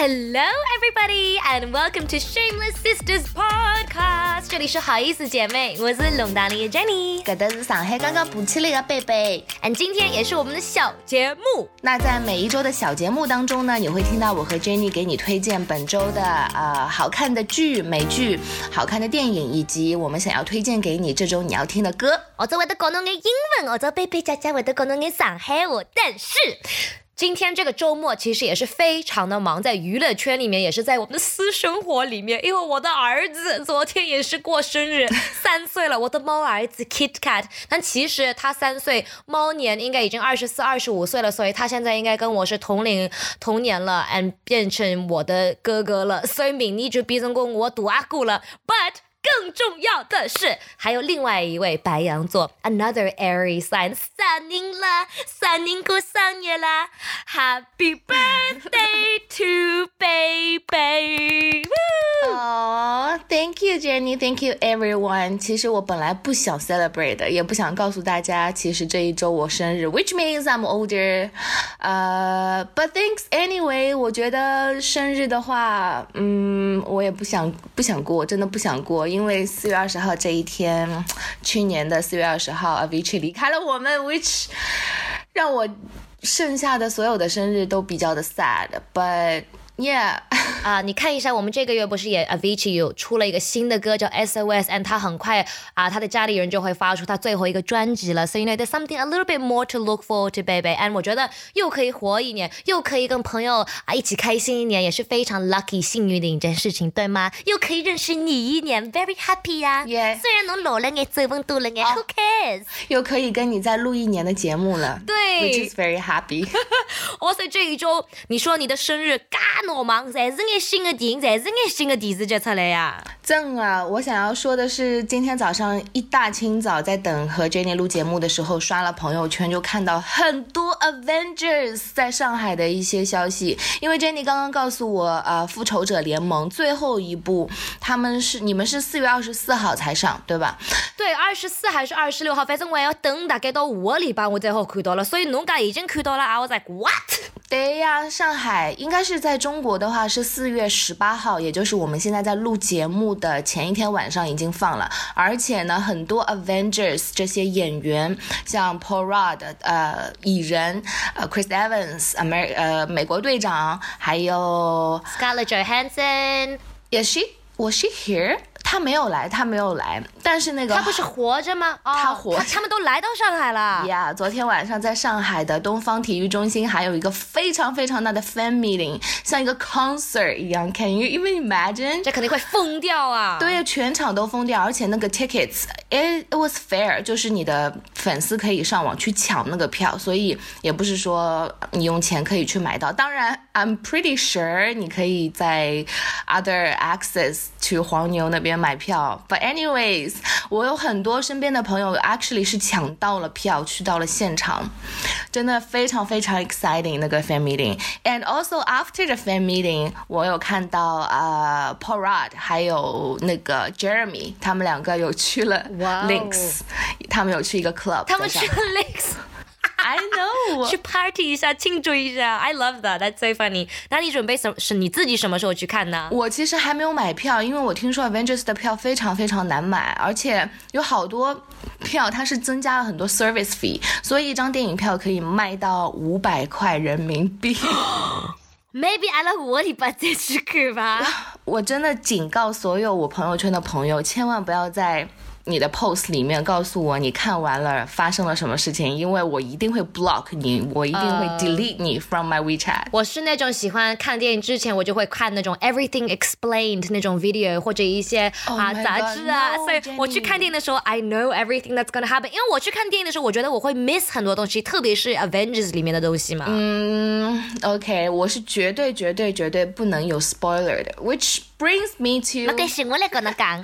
Hello, everybody, and welcome to Shameless Sisters Podcast。这里是好意思姐妹，我是龙达里的 Jenny，搿的是上海刚刚补起了一个贝贝。and 今天也是我们的小节目。那在每一周的小节目当中呢，你会听到我和 Jenny 给你推荐本周的呃好看的剧、美剧、好看的电影，以及我们想要推荐给你这周你要听的歌。我做会得讲侬眼英文，我做贝贝姐姐会得讲侬眼上海话，但是。今天这个周末其实也是非常的忙，在娱乐圈里面，也是在我们的私生活里面，因为我的儿子昨天也是过生日，三岁了，我的猫儿子 Kit Kat。但其实他三岁，猫年应该已经二十四、二十五岁了，所以他现在应该跟我是同龄同年了，and 变成我的哥哥了，所以明年就变成过我大阿姑了，but。更重要的是，还有另外一位白羊座，another Aries sign，三年了，三年过生日啦，Happy birthday to baby！哦、t h a n k you Jenny，Thank you everyone。其实我本来不想 celebrate 的，也不想告诉大家，其实这一周我生日，which means I'm older。呃、，But thanks anyway。我觉得生日的话，嗯，我也不想不想过，真的不想过。因为四月二十号这一天，去年的四月二十号，Avici 离开了我们，which 让我剩下的所有的生日都比较的 sad，but yeah。啊，你看一下，我们这个月不是也 Avicii 有出了一个新的歌叫 SOS，and 他很快啊，他的家里人就会发出他最后一个专辑了。So you know there's something a little bit more to look forward to, baby. And 我觉得又可以活一年，又可以跟朋友啊一起开心一年，也是非常 lucky 幸运的一件事情，对吗？又可以认识你一年，very happy 呀。Yeah 虽然侬老了眼，皱纹多了眼，Who cares？又可以跟你再录一年的节目了，对，which is very happy。哦，所以这一周你说你的生日嘎闹忙，侪是眼新的电影，侪是眼新的电视剧出来呀。正啊，我想要说的是，今天早上一大清早在等和 Jenny 录节目的时候，刷了朋友圈就看到很多 Avengers 在上海的一些消息。因为 Jenny 刚刚告诉我，呃，复仇者联盟最后一部，他们是你们是四月二十四号才上，对吧？对，二十四还是二十六号，反正我还要等大概到下个礼拜我才好看到了。所以侬家已经看到了啊？我在 what？对呀，上海应该是在中国的话是四月十八号，也就是我们现在在录节目的前一天晚上已经放了。而且呢，很多 Avengers 这些演员，像 Paul Rudd 呃蚁人，呃 Chris Evans 美呃美国队长，还有 Scarlett johansson is she was she here？他没有来，他没有来，但是那个他不是活着吗？哦、他活着他们都来到上海了。呀昨天晚上在上海的东方体育中心还有一个非常非常大的 fan meeting，像一个 concert 一样。Can you even imagine？这肯定会疯掉啊！对，全场都疯掉，而且那个 tickets，it it was fair，就是你的粉丝可以上网去抢那个票，所以也不是说你用钱可以去买到。当然，I'm pretty sure 你可以在 other access 去黄牛那边买票。But anyways，我有很多身边的朋友 actually 是抢到了票，去到了现场，真的非常非常 exciting 那个 fan meeting。And also after the fan meeting，我有看到呃、Paul Rudd 还有那个 Jeremy，他们两个有去了 Links，、他们有去一个 club，他们去了 Links。I know 去 party 一下，庆祝一下，I love that, that's so funny。那你准备什是你自己什么时候去看呢？我其实还没有买票，因为我听说 Avengers 的票非常非常难买，而且有好多票它是增加了很多 service fee，所以一张电影票可以卖到五百块人民币。Maybe 阿拉下个礼拜再去看吧。我真的警告所有我朋友圈的朋友，千万不要在你的 post 里面告诉我你看完了发生了什么事情，因为我一定会 block 你，我一定会 delete 你 from my WeChat。我是那种喜欢看电影之前，我就会看那种 Everything Explained 那种 video 或者一些 Oh 啊杂志啊所以我去看电影的时候，I know everything that's gonna happen。因为我去看电影的时候，我觉得我会 miss 很多东西，特别是 Avengers 里面的东西嘛。嗯，OK，我是绝对绝对绝对不能有 spoiler 的，which brings me to 但是我来跟你讲，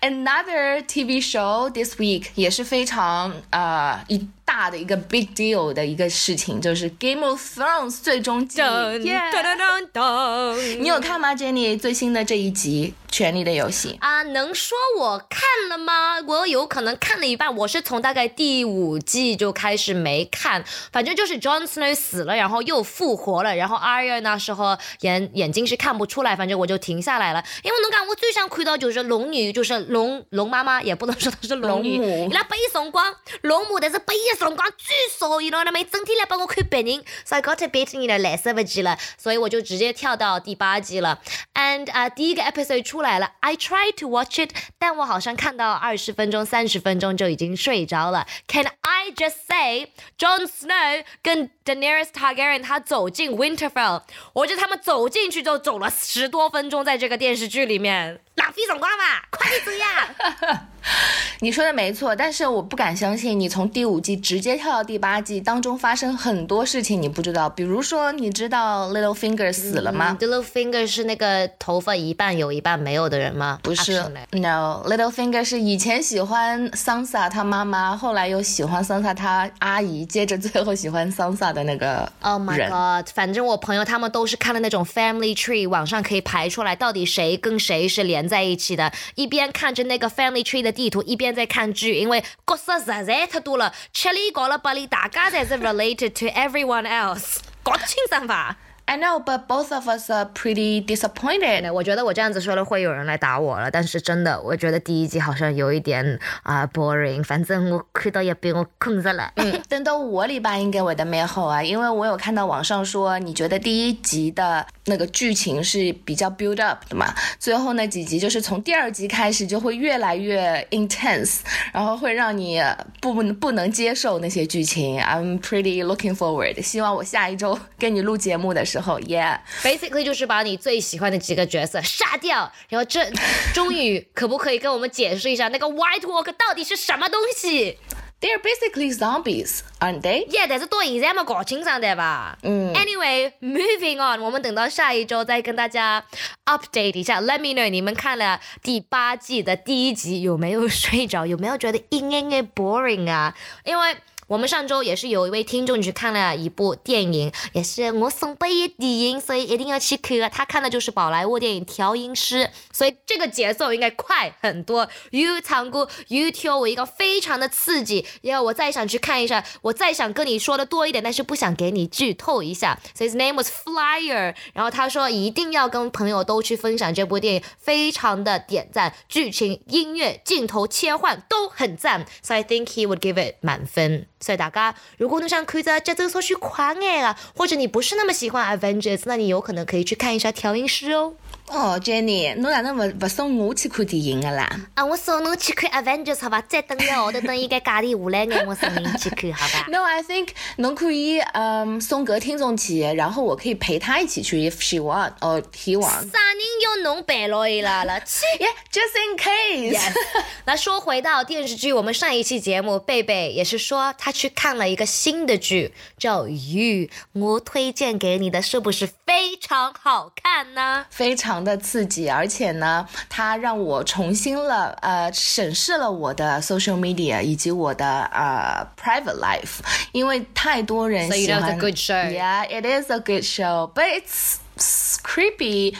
another TV show this week 也是非常呃一大的一个 big deal 的一个事情，就是 Game of Thrones 最终季。噔 Yeah 噔噔噔噔，你有看吗，Jenny？最新的这一集 权力的游戏》啊，能说我看了吗？我有可能看了一半，我是从大概第五季就开始没看，反正就是 Jon Snow 死了，然后又复活了，然后 Arya 那时候眼眼睛是看不出来，反正我就停下来了，因为侬讲我最想看到就是龙女，就是龙龙妈妈，也不能说她是龙女，伊拉背辰光龙母，但是背的辰光最少，伊拉那么整天来帮我看别人，所以 got beat 你了，来色不及了，所以我就直接跳到第八季了，and 啊第一个 episode 出来了，I try to watch it，但我好像看到二十分钟、三十分钟就已经睡着了。Can I just say Jon Snow 跟 Daenerys Targaryen 他走进 Winterfell，我觉得他们走进去就走了十多分钟，在这个电视剧里面浪费辰光吧，快点走呀！你说的没错，但是我不敢相信你从第五季直接跳到第八季当中发生很多事情你不知道，比如说你知道 Littlefinger 死了吗？Littlefinger 是那个头发一半有一半没有的人吗？不是，No，Littlefinger 是以前喜欢 Sansa 他妈妈，后来又喜欢 Sansa 他阿姨，接着最后喜欢 Sansa 的那个 Oh my God！反正我朋友他们都是看了那种 Family Tree，网上可以排出来到底谁跟谁是连在一起的，一边看着那个 Family Tree 的。地图一边在看剧，因为角色实在太多了，七里搞了八里，大家才是 related to everyone else，搞清爽吧。I know, but both of us are pretty disappointed. 我觉得我这样子说了会有人来打我了，但是真的，我觉得第一集好像有一点啊 boring。反正我看到也被我困着了。嗯，等到我礼拜应该会的蛮好啊，因为我有看到网上说，你觉得第一集的那个剧情是比较 build up 的嘛？最后那几集就是从第二集开始就会越来越 intense，然后会让你不不能接受那些剧情。I'm pretty looking forward，希望我下一周跟你录节目的时候。后，Yeah，basically 就是把你最喜欢的几个角色杀掉，然后这终于可不可以跟我们解释一下 那个 White Walk 到底是什么东西？They're basically zombies, aren't they? Yeah，但是到现在没搞清楚的吧？嗯。Anyway，moving on，我们等到下一周再跟大家 update 一下。Let me know 你们看了第八季的第一集有没有睡着？有没有觉得阴阴阴 boring 啊？因为我们上周也是有一位听众去看了一部电影，也是我送北野电影，所以一定要去看。他看的就是宝莱坞电影《调音师》，所以这个节奏应该快很多。You 唱歌，You 跳我一个非常的刺激。然后我再想去看一下，我再想跟你说的多一点，但是不想给你剧透一下。所以 his name was Flyer。然后他说一定要跟朋友都去分享这部电影，非常的点赞，剧情、音乐、镜头切换都很赞。So I think he would give it 满分。所以大家，如果你想看着节奏稍许快眼的，或者你不是那么喜欢 Avengers，那你有可能可以去看一下调音师哦。哦，Jenny，侬哪能不不送我去看电影的啦？啊，我送侬去看 Avengers 好吧？再等一下，头等伊个价钿下来眼，我送您去看好吧？No，I think 侬可以嗯送个听众去，然后我可以陪他一起去，if she want，哦，he want。啥人要侬陪了伊拉了？去，Yeah，just in case。Yes。那说回到电视剧，我们上一期节目贝贝也是说他去看了一个新的剧，叫《You》，我推荐给你的是不是非常好看呢？非常。的刺激，而且呢，它让我重新了呃审视了我的 social media 以及我的呃 private life，因为太多人喜欢。So a good show. Yeah, it is a good show, but it's creepy.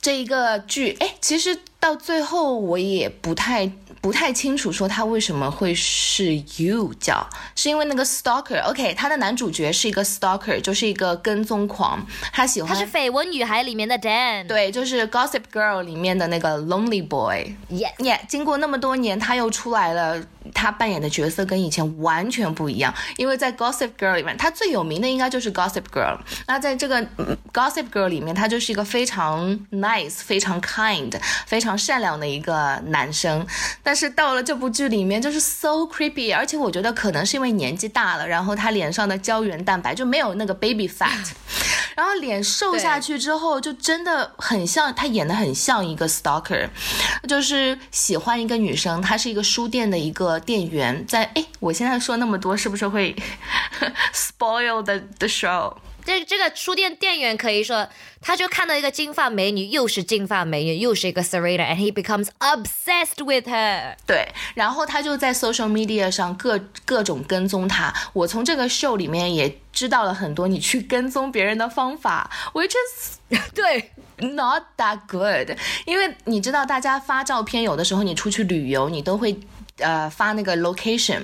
这一个剧，哎，其实到最后我也不太。不太清楚说他为什么会是 you 叫，是因为那个 stalker。OK，他的男主角是一个 stalker，就是一个跟踪狂，他喜欢。他是绯闻女孩里面的 Dan。对，就是 Gossip Girl 里面的那个 Lonely Boy。Yes，经过那么多年，他又出来了。他扮演的角色跟以前完全不一样，因为在 Gossip Girl 里面，他最有名的应该就是 Gossip Girl。那在这个 Gossip Girl 里面，他就是一个非常 nice、非常 kind、非常善良的一个男生。但是到了这部剧里面，就是 so creepy，而且我觉得可能是因为年纪大了，然后他脸上的胶原蛋白就没有那个 baby fat，然后脸瘦下去之后，就真的很像他演的很像一个 stalker，就是喜欢一个女生，他是一个书店的一个。店员在哎，我现在说那么多，是不是会 spoil the the show？这这个书店店员可以说，他就看到一个金发美女，又是金发美女，又是一个 Serena，and he becomes obsessed with her。对，然后他就在 social media 上各各种跟踪她。我从这个 show 里面也知道了很多你去跟踪别人的方法，which is 对 not that good。因为你知道，大家发照片，有的时候你出去旅游，你都会。呃，发那个 location，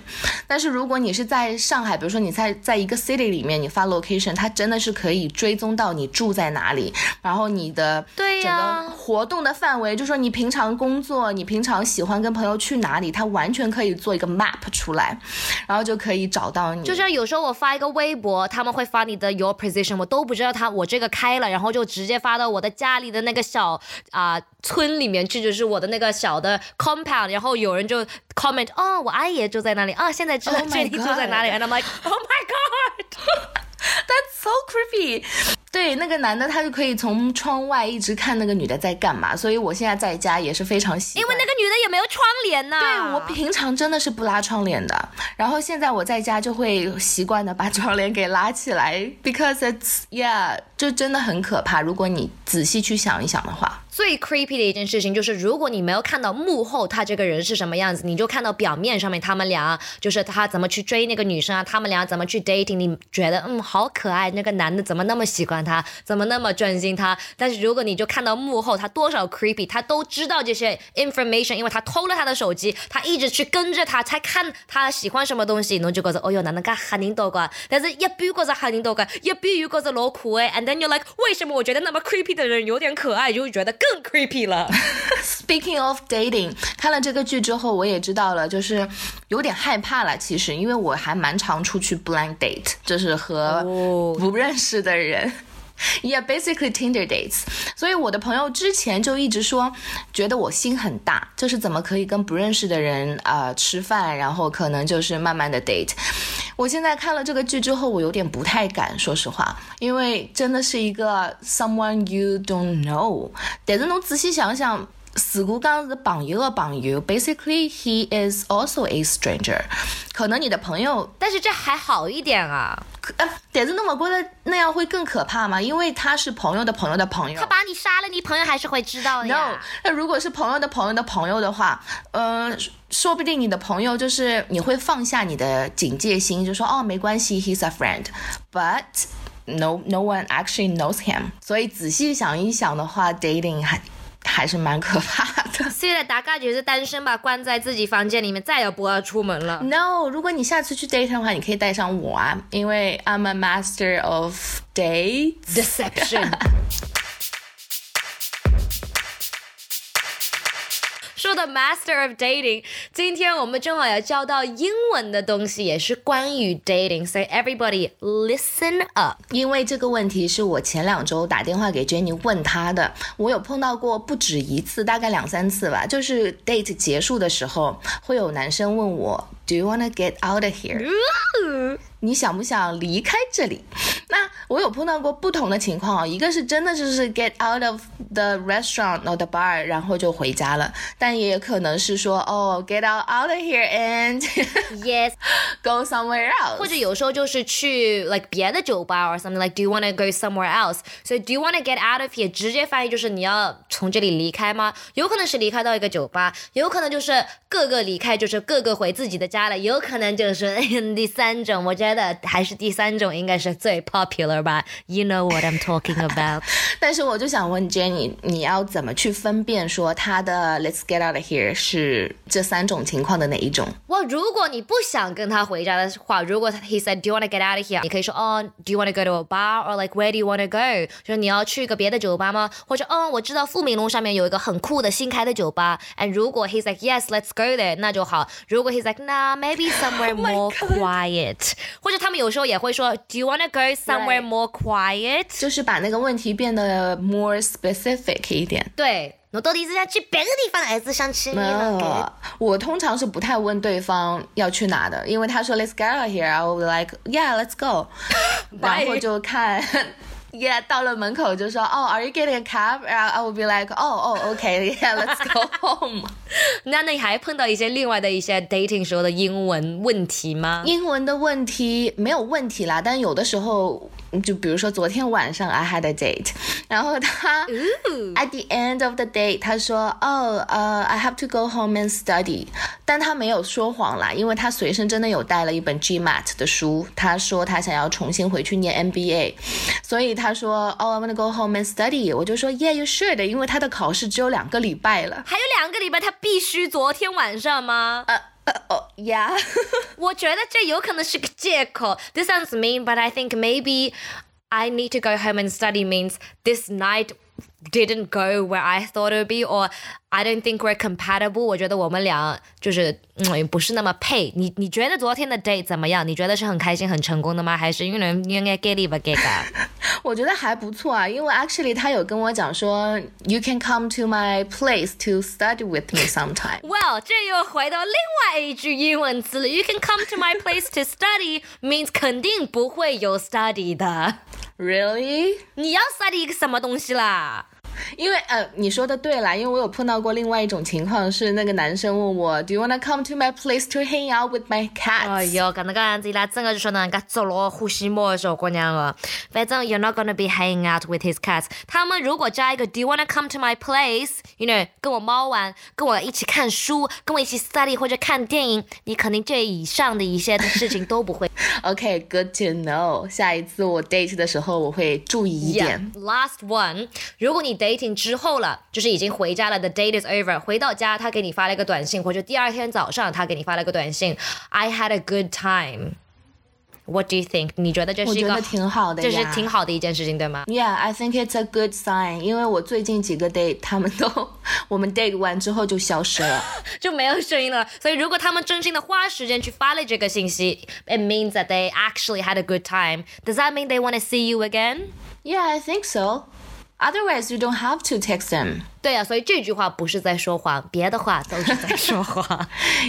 但是如果你是在上海，比如说你在在一个 city 里面，你发 location，它真的是可以追踪到你住在哪里，然后你的对整个活动的范围，就说你平常工作，你平常喜欢跟朋友去哪里，它完全可以做一个 map 出来，然后就可以找到你。就像有时候我发一个微博，他们会发你的 your position，我都不知道他我这个开了，然后就直接发到我的家里的那个小啊村里面去，就是我的那个小的 compound，然后有人就。comment 哦，我阿姨也住在那里啊，现在知道这里住在哪里，and I'm like oh my god，that's so creepy。对，那个男的他就可以从窗外一直看那个女的在干嘛，所以我现在在家也是非常喜欢。因为那个女的也没有窗帘呐。对，我平常真的是不拉窗帘的，然后现在我在家就会习惯的把窗帘给拉起来，because it's yeah，就真的很可怕。如果你仔细去想一想的话。最 creepy 的一件事情就是，如果你没有看到幕后他这个人是什么样子，你就看到表面上面他们俩就是他怎么去追那个女生啊，他们俩怎么去 dating，你觉得嗯好可爱，那个男的怎么那么喜欢他，怎么那么专心他？但是如果你就看到幕后他多少 creepy，他都知道这些 information，因为他偷了他的手机，他一直去跟着他，才看他喜欢什么东西，侬就觉得哦哟，男的噶吓人多个，但是一比觉得吓人多个，一比又觉得老可爱，and then you like 为什么我觉得那么 creepy 的人有点可爱，就会觉得。更 creepy 了。Speaking of dating，看了这个剧之后，我也知道了，就是有点害怕了。其实，因为我还蛮常出去 blind date，就是和不认识的人。Yeah, basically Tinder dates。所以我的朋友之前就一直说，觉得我心很大，就是怎么可以跟不认识的人啊吃饭，然后可能就是慢慢的 date。我现在看了这个剧之后，我有点不太敢，说实话，因为真的是一个 someone you don't know。但是侬仔细想想，如果刚是朋友的朋友，basically he is also a stranger。可能你的朋友，但是这还好一点啊。呃，但是侬不觉得那样会更可怕吗？因为他是朋友的朋友的朋友，他把你杀了，你朋友还是会知道的。No，那如果是朋友的朋友的朋友的话，嗯。说不定你的朋友就是你会放下你的警戒心，就说哦没关系，he's a friend，but no no one actually knows him。所以仔细想一想的话，dating 还还是蛮可怕的。现在大概就是单身吧，关在自己房间里面，再也不要出门了。No，如果你下次去 dating 的话，你可以带上我啊，因为 I'm a master of date deception。说的 master of dating，今天我们正好要教到英文的东西，也是关于 dating，所以 everybody listen up。因为这个问题是我前两周打电话给 Jenny 问他的，我有碰到过不止一次，大概两三次吧。就是 date 结束的时候，会有男生问我，Do you wanna get out of here？你想不想离开这里？那我有碰到过不同的情况啊，一个是真的就是 get out of the restaurant or the bar，然后就回家了，但也可能是说哦 get out out of here and yes go somewhere else，或者有时候就是去 like 别的酒吧 or something like do you want to go somewhere else？所以 do you want to get out of here 直接翻译就是你要从这里离开吗？有可能是离开到一个酒吧，有可能就是各个离开，就是各个回自己的家了，有可能就是第三种，我觉得还是第三种应该是最 popular 吧，You know what I'm talking about。但是我就想问 Jenny，你要怎么去分辨说他的 Let's get out of here 是这三种情况的哪一种？哇，如果你不想跟他回家的话，如果 He said Do you want to get out of here？你可以说哦，Do you want to go to a bar or like Where do you want to go？就是你要去一个别的酒吧吗？或者哦，我知道富民路上面有一个很酷的新开的酒吧。And 如果 He's like Yes，let's go there，那就好。如果 He's like Nah，maybe somewhere more quiet， 或者他们有时候也会说 Do you want to go somewhere？more quiet，就是把那个问题变得 more specific 一点。对，我到底是想去别的地方，还是想去没有？我通常是不太问对方要去哪的，因为他说 Let's get out here，I will be like Yeah，let's go，然后就看。Yeah，到了门口就说哦，Are you getting a cab？然后 I will be like，哦哦，OK，Yeah，let's go home。那你还碰到一些另外的一些 dating 时候的英文问题吗？英文的问题没有问题啦，但有的时候就比如说昨天晚上 I had a date，然后他 at the end of the day 他说哦呃 I have to go home and study，但他没有说谎啦，因为他随身真的有带了一本 GMAT 的书，他说他想要重新回去念 MBA，所以他说哦 I wanna go home and study，我就说 Yeah you should，因为他的考试只有两个礼拜了，还有两个礼拜，他必须昨天晚上吗？呃 呃哦 Yeah，我觉得这有可能是个借口。This sounds mean, but I think maybe I need to go home and study means this night didn't go where I thought it would be, or I don't think we're compatible。我觉得我们俩就是嗯不是那么配。你你觉得昨天的 date 怎么样？你觉得是很开心、很成功的吗？还是因为应该给力吧给个？我觉得还不错啊，因为 actually 他有跟我讲说，You can come to my place to study with me sometime。 Well，这又回到另外一句英文词了。You can come to my place to study means 肯定不会有 study 的。 Really？你要 study 一个什么东西啦？因为呃，你说的对啦，因为我有碰到过另外一种情况，是那个男生问我，Do you wanna come to my place to hang out with my cats？哎哟，搿能介样子伊拉真的就说能介走路呼吸摸小姑娘了。反正 you're not gonna be hanging out with his cats。他们如果加一个 Do you wanna come to my place？You know，跟我猫玩，跟我一起看书，跟我一起 study 或者看电影，你肯定这以上的一些的事情都不会。OK，good、to know。下一次我 date 的时候，我会注意一点。Yeah, last one，如果你 dating 之后了，就是已经回家了，the date is over，回到家他给你发了一个短信，或者第二天早上他给你发了一个短信，I had a good time。What do you think？你觉得这是一个我觉得挺好的呀这是挺好的一件事情，对吗？ Yeah, I think it's a good sign。因为我最近几个 date，他们都我们 date 完之后就消失了。就没有声音了。所以如果他们真心的花时间去发了这个信息，it means that they actually had a good time. Does that mean they want to see you again? Yeah, I think so. Otherwise, you don't have to text them. 对啊，所以这句话不是在说谎，别的话都是在说谎。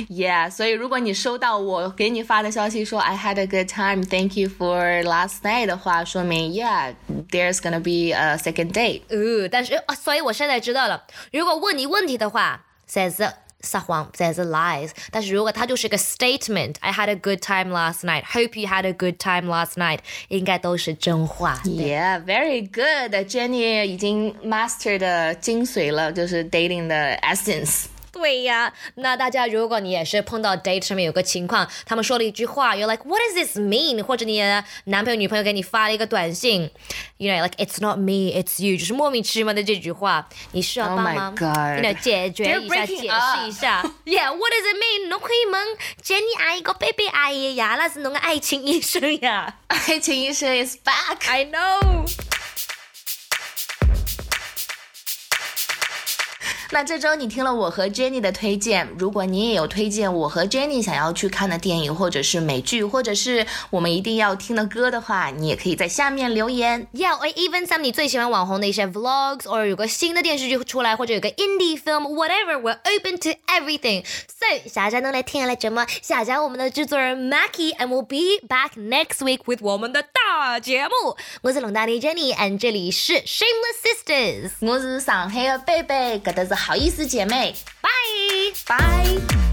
Yeah，所以如果你收到我给你发的消息说 I had a good time, thank you for last night 的话，说明 Yeah, there's gonna be a second date. 呃，但是啊，所以我现在知道了，如果问你问题的话，says 撒谎，says lies。但是如果它就是个 statement，I had a good time last night. Hope you had a good time last night，应该都是真话。 Yeah, very good. Jenny 已经 master 的精髓了，就是 dating 的 essence. 对呀，那大家如果你也是碰到 date 上面有个情况，他们说了一句话，you're like what does this mean？或者你的男朋友女朋友给你发了一个短信，you know like it's not me it's you，就是莫名其妙的这句话，你需要 Oh 帮忙.你得解决一下，解释一下。Yeah，what does it mean？侬可以问 Jenny 阿姨个 baby 阿姨呀，那是侬个爱情医生呀。爱情医生 is back. I know。那这周你听了我和 Jenny 的推荐，如果你也有推荐我和 Jenny 想要去看的电影，或者是美剧，或者是我们一定要听的歌的话，你也可以在下面留言。Yeah, or even some 你最喜欢网红的一些 vlogs, or 有个新的电视剧出来，或者有个 indie film, whatever, we're open to everything. So 下家能来听下来节目，下家我们的制作人 Mackie, and we'll be back next week with 我们的大节目。我是龙大力 Jenny，and 这里是 Shameless Sisters。我是上海的贝贝，搿搭是好意思姐妹，Bye. 拜。